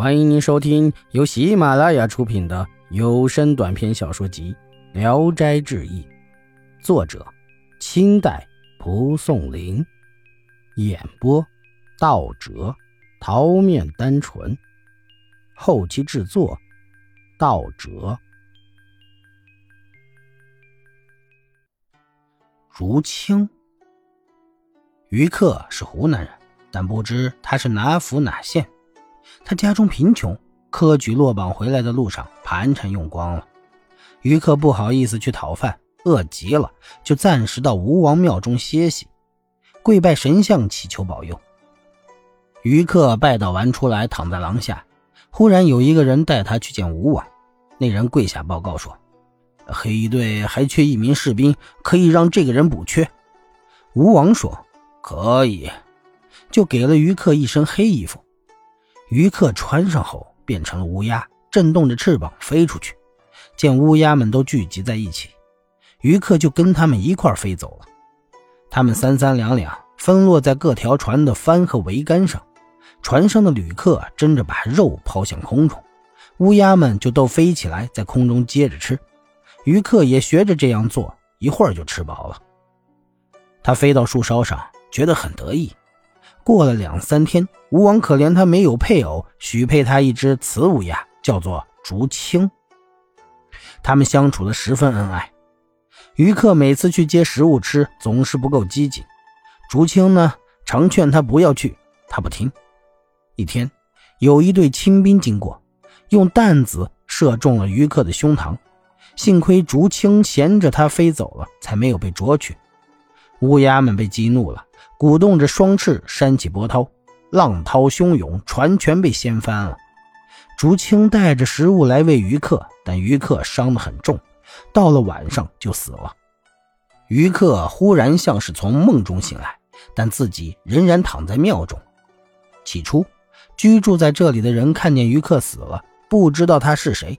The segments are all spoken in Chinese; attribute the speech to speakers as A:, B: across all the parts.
A: 欢迎您收听由喜马拉雅出品的有声短篇小说集《聊斋志异》，作者：清代蒲松龄，演播：道哲、桃面单纯，后期制作：道哲。竹青，于克是湖南人，但不知他是哪府哪县。他家中贫穷，科举落榜回来的路上盘缠用光了。于克不好意思去讨饭，饿极了，就暂时到吴王庙中歇息，跪拜神像祈求保佑。于克拜倒完出来，躺在廊下，忽然有一个人带他去见吴王。那人跪下报告说：“黑衣队还缺一名士兵，可以让这个人补缺。”吴王说：“可以。”就给了于克一身黑衣服。于克穿上后变成了乌鸦，震动着翅膀飞出去。见乌鸦们都聚集在一起，于克就跟他们一块飞走了。他们三三两两分落在各条船的帆和桅杆上，船上的旅客争着把肉抛向空中，乌鸦们就都飞起来在空中接着吃。于克也学着这样做，一会儿就吃饱了。他飞到树梢上，觉得很得意。过了两三天，吴王可怜他没有配偶，许配他一只雌乌鸦，叫做竹青。他们相处的十分恩爱。于克每次去接食物吃，总是不够积极。竹青呢，常劝他不要去，他不听。一天，有一队清兵经过，用弹子射中了于克的胸膛，幸亏竹青衔着他飞走了，才没有被捉去。乌鸦们被激怒了。鼓动着双翅，扇起波涛，浪涛汹涌，船全被掀翻了。竹青带着食物来喂鱼客，但鱼客伤得很重，到了晚上就死了。鱼客忽然像是从梦中醒来，但自己仍然躺在庙中。起初，居住在这里的人看见鱼客死了，不知道他是谁，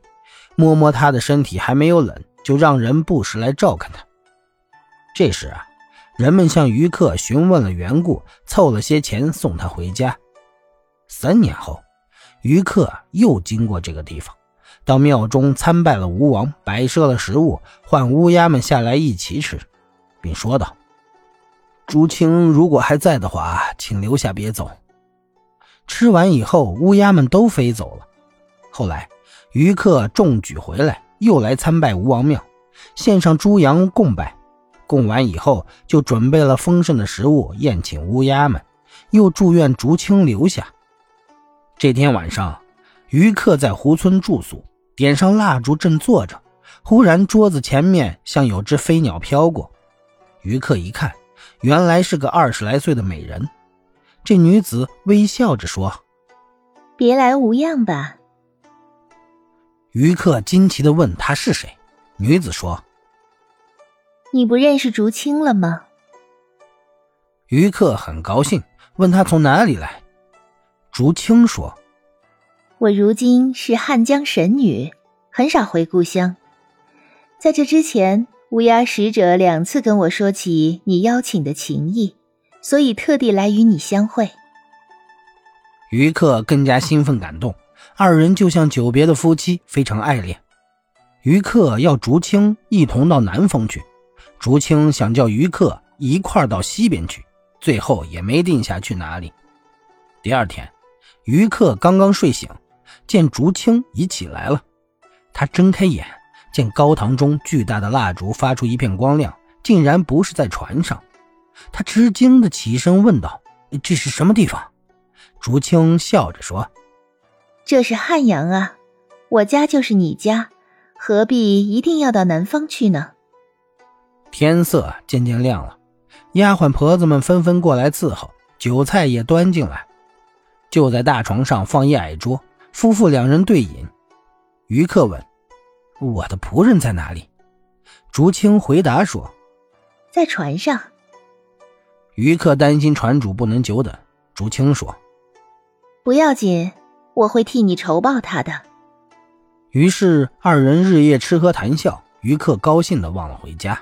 A: 摸摸他的身体还没有冷，就让人不时来照看他。这时啊。人们向于克询问了缘故，凑了些钱送他回家。三年后，于克又经过这个地方，到庙中参拜了吴王，摆设了食物，唤乌鸦们下来一起吃，并说道：“朱青如果还在的话，请留下别走。”吃完以后，乌鸦们都飞走了。后来，于克中举回来，又来参拜吴王庙，献上猪羊供拜。供完以后，就准备了丰盛的食物宴请乌鸦们，又祝愿竹青留下。这天晚上，于克在湖村住宿，点上蜡烛正坐着，忽然桌子前面像有只飞鸟飘过。于克一看，原来是个二十来岁的美人。这女子微笑着说：“
B: 别来无恙吧？”
A: 于克惊奇地问她是谁，女子说。
B: 你不认识竹青了吗？
A: 于克很高兴，问他从哪里来。竹青说：“
B: 我如今是汉江神女，很少回故乡。在这之前，乌鸦使者两次跟我说起你邀请的情谊，所以特地来与你相会。”
A: 于克更加兴奋感动，二人就像久别的夫妻，非常爱恋。于克要竹青一同到南方去。竹青想叫于克一块到西边去，最后也没定下去哪里。第二天，于克刚刚睡醒，见竹青已起来了。他睁开眼，见高堂中巨大的蜡烛发出一片光亮，竟然不是在船上。他吃惊的起身问道：“这是什么地方？”竹青笑着说：“
B: 这是汉阳啊，我家就是你家，何必一定要到南方去呢？”
A: 天色渐渐亮了，丫鬟婆子们纷纷过来伺候，酒菜也端进来。就在大床上放一矮桌，夫妇两人对饮。于克问：“我的仆人在哪里？”竹青回答说：“
B: 在船上。”
A: 于克担心船主不能久等，竹青说：“
B: 不要紧，我会替你筹报他的。”
A: 于是二人日夜吃喝谈笑，于克高兴的忘了回家。